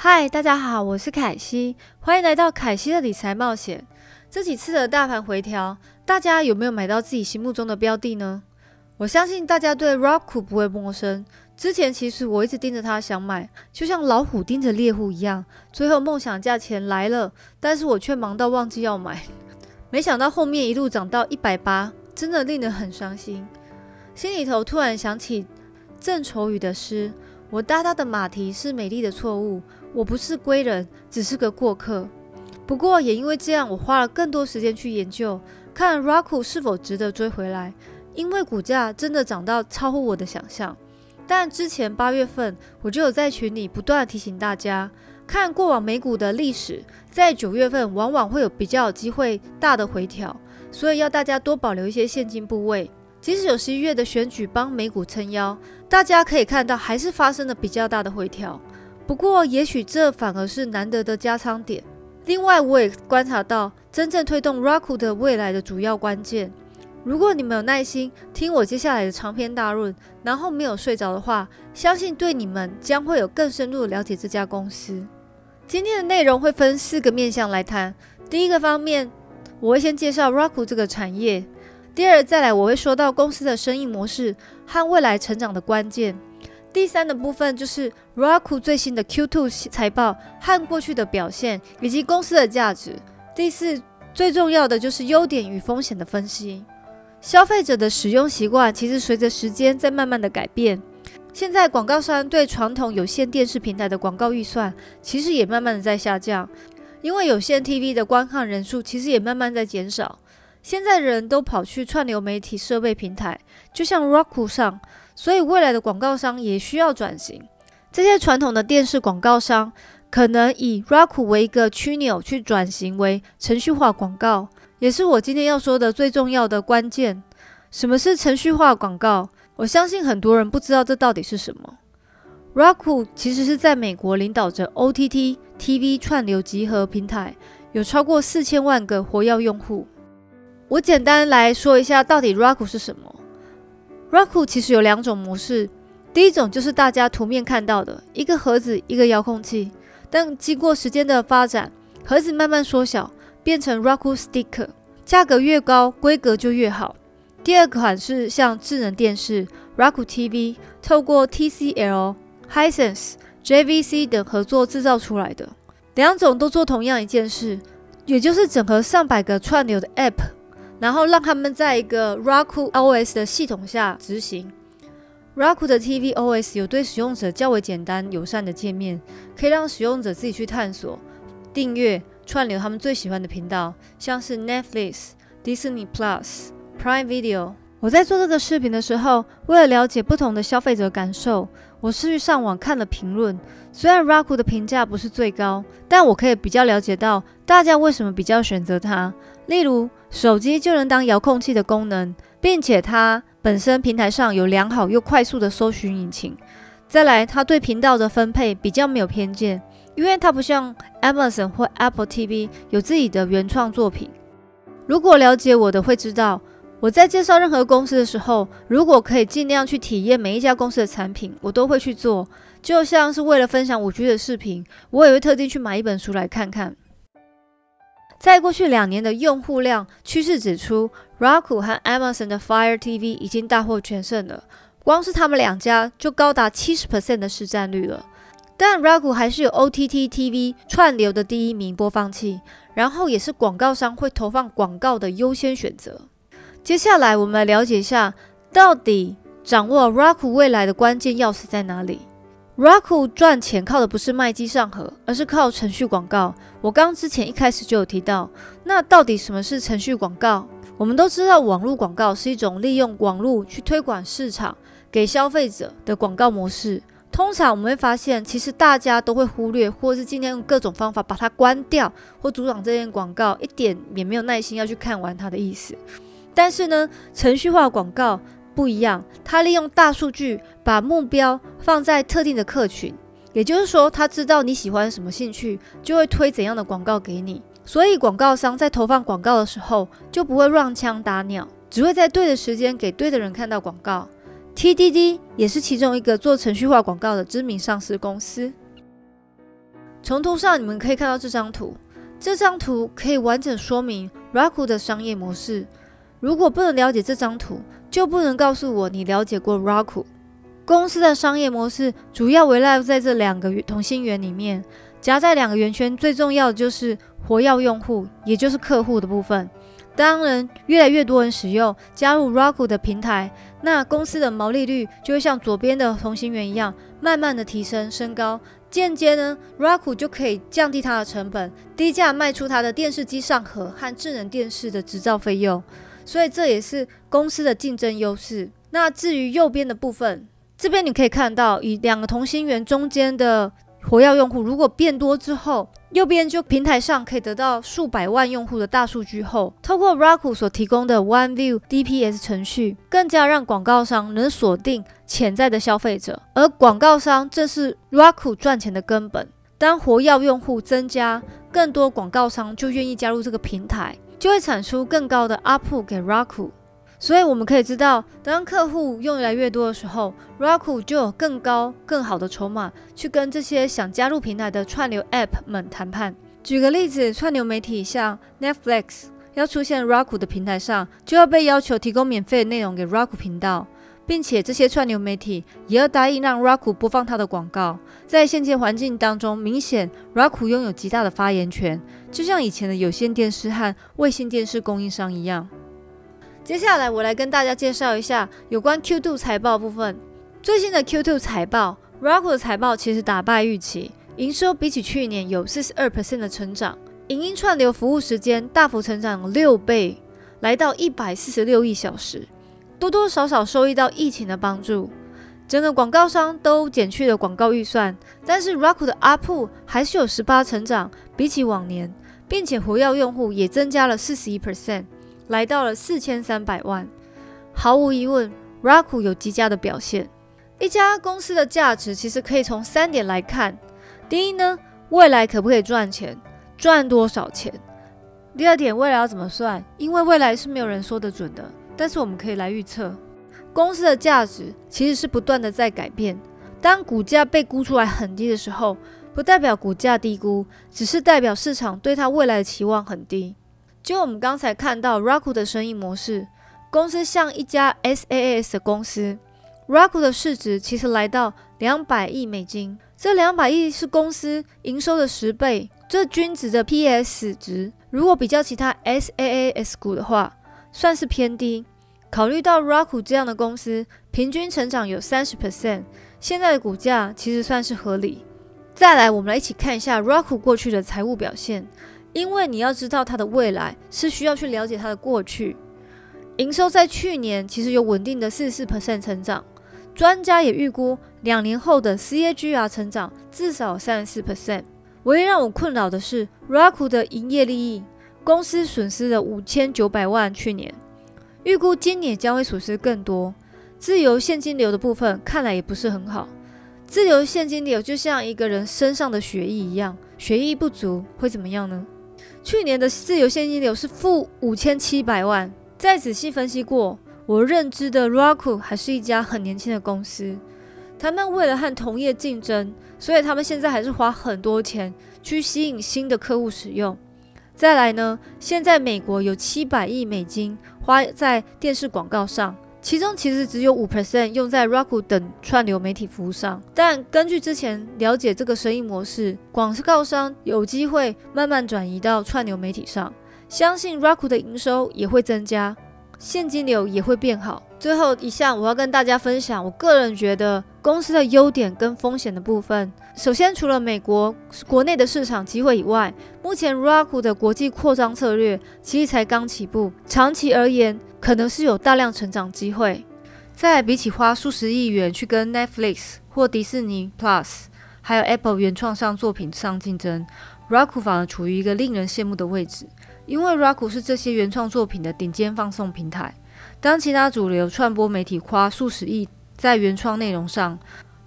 嗨，大家好，我是凯西，欢迎来到凯西的理财冒险。这几次的大盘回调，大家有没有买到自己心目中的标的呢？我相信大家对 Roku 不会陌生。之前其实我一直盯着它想买，就像老虎盯着猎户一样。最后梦想价钱来了，但是我却忙到忘记要买。没想到后面一路涨到一百八，真的令人很伤心。心里头突然想起郑愁予的诗：“我搭搭的马蹄是美丽的错误。”我不是归人，只是个过客。不过也因为这样，我花了更多时间去研究，看 Roku 是否值得追回来。因为股价真的涨到超乎我的想象。但之前八月份，我就有在群里不断提醒大家，看过往美股的历史，在九月份往往会有比较有机会大的回调，所以要大家多保留一些现金部位。即使有十一月的选举帮美股撑腰，大家可以看到还是发生了比较大的回调。不过，也许这反而是难得的加仓点。另外，我也观察到真正推动 Roku 的未来的主要关键。如果你们有耐心听我接下来的长篇大论，然后没有睡着的话，相信对你们将会有更深入的了解这家公司。今天的内容会分四个面向来谈。第一个方面，我会先介绍 Roku 这个产业；第二，再来我会说到公司的生意模式和未来成长的关键。第三的部分就是 Roku 最新的 Q2 财报和过去的表现，以及公司的价值。第四，最重要的就是优点与风险的分析。消费者的使用习惯其实随着时间在慢慢的改变。现在广告商对传统有线电视平台的广告预算其实也慢慢的在下降，因为有线 TV 的观看人数其实也慢慢在减少。现在人都跑去串流媒体设备平台，就像 Roku 上。所以，未来的广告商也需要转型。这些传统的电视广告商可能以 Roku 为一个枢纽去转型为程序化广告，也是我今天要说的最重要的关键。什么是程序化广告？我相信很多人不知道这到底是什么。Roku 其实是在美国领导着 OTT TV 串流集合平台，有超过四千万个活跃用户。我简单来说一下，到底 Roku 是什么。Roku 其实有两种模式，第一种就是大家图面看到的一个盒子一个遥控器，但经过时间的发展，盒子慢慢缩小，变成 Roku Sticker，价格越高，规格就越好。第二款是像智能电视 Roku TV，透过 TCL、Hisense、JVC 等合作制造出来的，两种都做同样一件事，也就是整合上百个串流的 App。然后让他们在一个 Roku OS 的系统下执行。Roku 的 TV OS 有对使用者较为简单友善的界面，可以让使用者自己去探索、订阅、串流他们最喜欢的频道，像是 Netflix、Disney Plus、Prime Video。我在做这个视频的时候，为了了解不同的消费者感受，我是去上网看了评论。虽然 Roku 的评价不是最高，但我可以比较了解到大家为什么比较选择它。例如，手机就能当遥控器的功能，并且它本身平台上有良好又快速的搜寻引擎。再来，它对频道的分配比较没有偏见，因为它不像 Amazon 或 Apple TV 有自己的原创作品。如果了解我的会知道，我在介绍任何公司的时候，如果可以尽量去体验每一家公司的产品，我都会去做。就像是为了分享五 G 的视频，我也会特地去买一本书来看看。在过去两年的用户量趋势指出，Roku 和 Amazon 的 Fire TV 已经大获全胜了。光是他们两家就高达七十 percent 的市占率了。但 Roku 还是有 OTT TV 串流的第一名播放器，然后也是广告商会投放广告的优先选择。接下来我们来了解一下，到底掌握 Raku 未来的关键钥匙在哪里？Raku 赚钱靠的不是卖机上盒，而是靠程序广告。我刚之前一开始就有提到，那到底什么是程序广告？我们都知道，网络广告是一种利用网络去推广市场给消费者的广告模式。通常我们会发现，其实大家都会忽略，或是尽量用各种方法把它关掉，或阻挡这件广告，一点也没有耐心要去看完它的意思。但是呢，程序化广告。不一样，它利用大数据把目标放在特定的客群，也就是说，他知道你喜欢什么兴趣，就会推怎样的广告给你。所以，广告商在投放广告的时候就不会乱枪打鸟，只会在对的时间给对的人看到广告。TDD 也是其中一个做程序化广告的知名上市公司。从图上你们可以看到这张图，这张图可以完整说明 Raku 的商业模式。如果不能了解这张图，就不能告诉我你了解过 Roku 公司的商业模式。主要围绕在这两个同心圆里面，夹在两个圆圈，最重要的就是活跃用户，也就是客户的部分。当然，越来越多人使用加入 Roku 的平台，那公司的毛利率就会像左边的同心圆一样，慢慢的提升升高。间接呢，Roku 就可以降低它的成本，低价卖出它的电视机上盒和智能电视的制造费用，所以这也是公司的竞争优势。那至于右边的部分，这边你可以看到，以两个同心圆中间的活跃用户如果变多之后，右边就平台上可以得到数百万用户的大数据后，透过 Roku 所提供的 OneView DPS 程序，更加让广告商能锁定潜在的消费者，而广告商正是 Roku 赚钱的根本。当活跃用户增加，更多广告商就愿意加入这个平台，就会产出更高的 UP 给 Roku。所以我们可以知道，当客户用越来越多的时候，Roku 就有更高、更好的筹码去跟这些想加入平台的串流 App 们谈判。举个例子，串流媒体像 Netflix 要出现 Roku 的平台上，就要被要求提供免费的内容给 Roku 频道，并且这些串流媒体也要答应让 Raku 播放它的广告。在现阶环境当中，明显 Raku 拥有极大的发言权，就像以前的有线电视和卫星电视供应商一样。接下来，我来跟大家介绍一下有关 Q2 财报部分。最新的 Q2 财报，Raku 的财报其实打败预期，营收比起去年有四十二 percent 的成长，影音串流服务时间大幅成长六倍，来到一百四十六亿小时，多多少少受益到疫情的帮助。整个广告商都减去了广告预算，但是 Roku 的 ARPU 还是有十八成长，比起往年，并且活跃用户也增加了四十一 percent。来到了四千三百万，毫无疑问，Roku 有极佳的表现。一家公司的价值其实可以从三点来看：第一呢，未来可不可以赚钱，赚多少钱；第二点，未来要怎么算，因为未来是没有人说得准的，但是我们可以来预测。公司的价值其实是不断的在改变。当股价被估出来很低的时候，不代表股价低估，只是代表市场对它未来的期望很低。就我们刚才看到，Raku 的生意模式，公司像一家 SaaS 的公司，Raku 的市值其实来到两百亿美金，这两百亿是公司营收的十倍，这均值的 PS 值，如果比较其他 SaaS 股的话，算是偏低。考虑到 Roku 这样的公司平均成长有三十 percent，现在的股价其实算是合理。再来，我们来一起看一下 Roku 过去的财务表现。因为你要知道它的未来，是需要去了解它的过去。营收在去年其实有稳定的四十四 percent 成长，专家也预估两年后的 CAGR 成长至少三十四 percent。唯一让我困扰的是 Roku 的营业利益，公司损失了五千九百万，去年预估今年将会损失更多。自由现金流的部分看来也不是很好。自由现金流就像一个人身上的血液一样，血液不足会怎么样呢？去年的自由现金流是负五千七百万。再仔细分析过，我认知的 Roku 还是一家很年轻的公司。他们为了和同业竞争，所以他们现在还是花很多钱去吸引新的客户使用。再来呢，现在美国有七百亿美金花在电视广告上。其中其实只有五 percent 用在 Roku 等串流媒体服务上，但根据之前了解这个生意模式，广告商有机会慢慢转移到串流媒体上，相信 Roku 的营收也会增加，现金流也会变好。最后一项，我要跟大家分享，我个人觉得公司的优点跟风险的部分。首先，除了美国国内的市场机会以外，目前 Roku 的国际扩张策略其实才刚起步，长期而言可能是有大量成长机会。再比起花数十亿元去跟 Netflix 或迪士尼 Plus，还有 Apple 原创上作品上竞争，Roku 反而处于一个令人羡慕的位置，因为 Roku 是这些原创作品的顶尖放送平台。当其他主流传播媒体花数十亿在原创内容上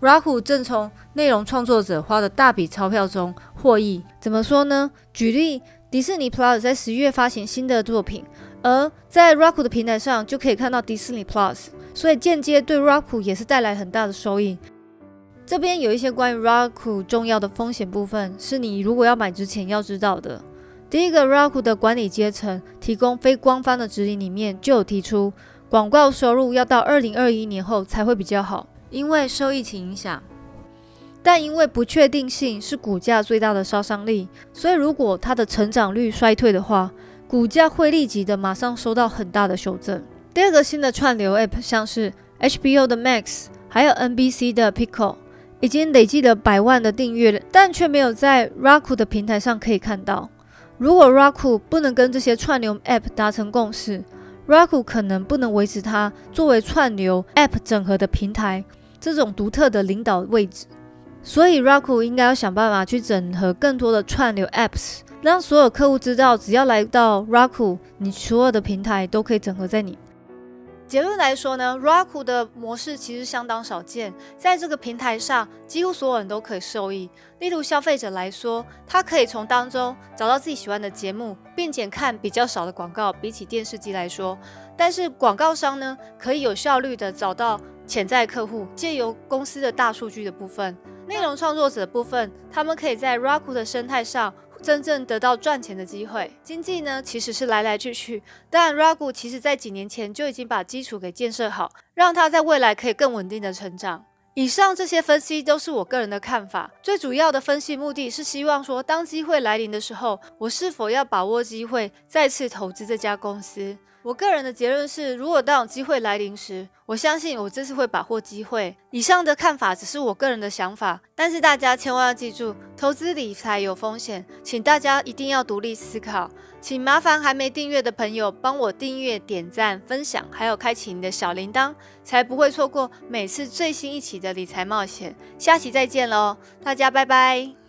，Raku 正从内容创作者花的大笔钞票中获益。怎么说呢？举例，迪士尼 Plus 在十一月发行新的作品，而在 Raku 的平台上就可以看到迪士尼 Plus，所以间接对 Raku 也是带来很大的收益。这边有一些关于 Raku 重要的风险部分，是你如果要买之前要知道的。第一个，Raku 的管理阶层提供非官方的指引里面就有提出，广告收入要到二零二一年后才会比较好，因为受疫情影响。但因为不确定性是股价最大的杀伤力，所以如果它的成长率衰退的话，股价会立即的马上受到很大的修正。第二个新的串流 App 像是 HBO 的 Max，还有 NBC 的 Pico，已经累计了百万的订阅，但却没有在 Roku 的平台上可以看到。如果 Roku 不能跟这些串流 App 达成共识 Raku 可能不能维持它作为串流 App 整合的平台这种独特的领导位置。所以 Raku 应该要想办法去整合更多的串流 Apps，让所有客户知道，只要来到 Raku，你所有的平台都可以整合在你。结论来说呢，Roku 的模式其实相当少见，在这个平台上，几乎所有人都可以受益。例如消费者来说，他可以从当中找到自己喜欢的节目，并且看比较少的广告，比起电视机来说。但是广告商呢，可以有效率的找到潜在客户，借由公司的大数据的部分，内容创作者的部分，他们可以在 Roku 的生态上。真正得到赚钱的机会，经济呢其实是来来去去，但 Ragu 其实在几年前就已经把基础给建设好，让他在未来可以更稳定的成长。以上这些分析都是我个人的看法，最主要的分析目的是希望说，当机会来临的时候，我是否要把握机会再次投资这家公司。我个人的结论是，如果当有机会来临时，我相信我这次会把握机会。以上的看法只是我个人的想法，但是大家千万要记住，投资理财有风险，请大家一定要独立思考。请麻烦还没订阅的朋友帮我订阅、点赞、分享，还有开启你的小铃铛，才不会错过每次最新一期的理财冒险。下期再见喽，大家拜拜。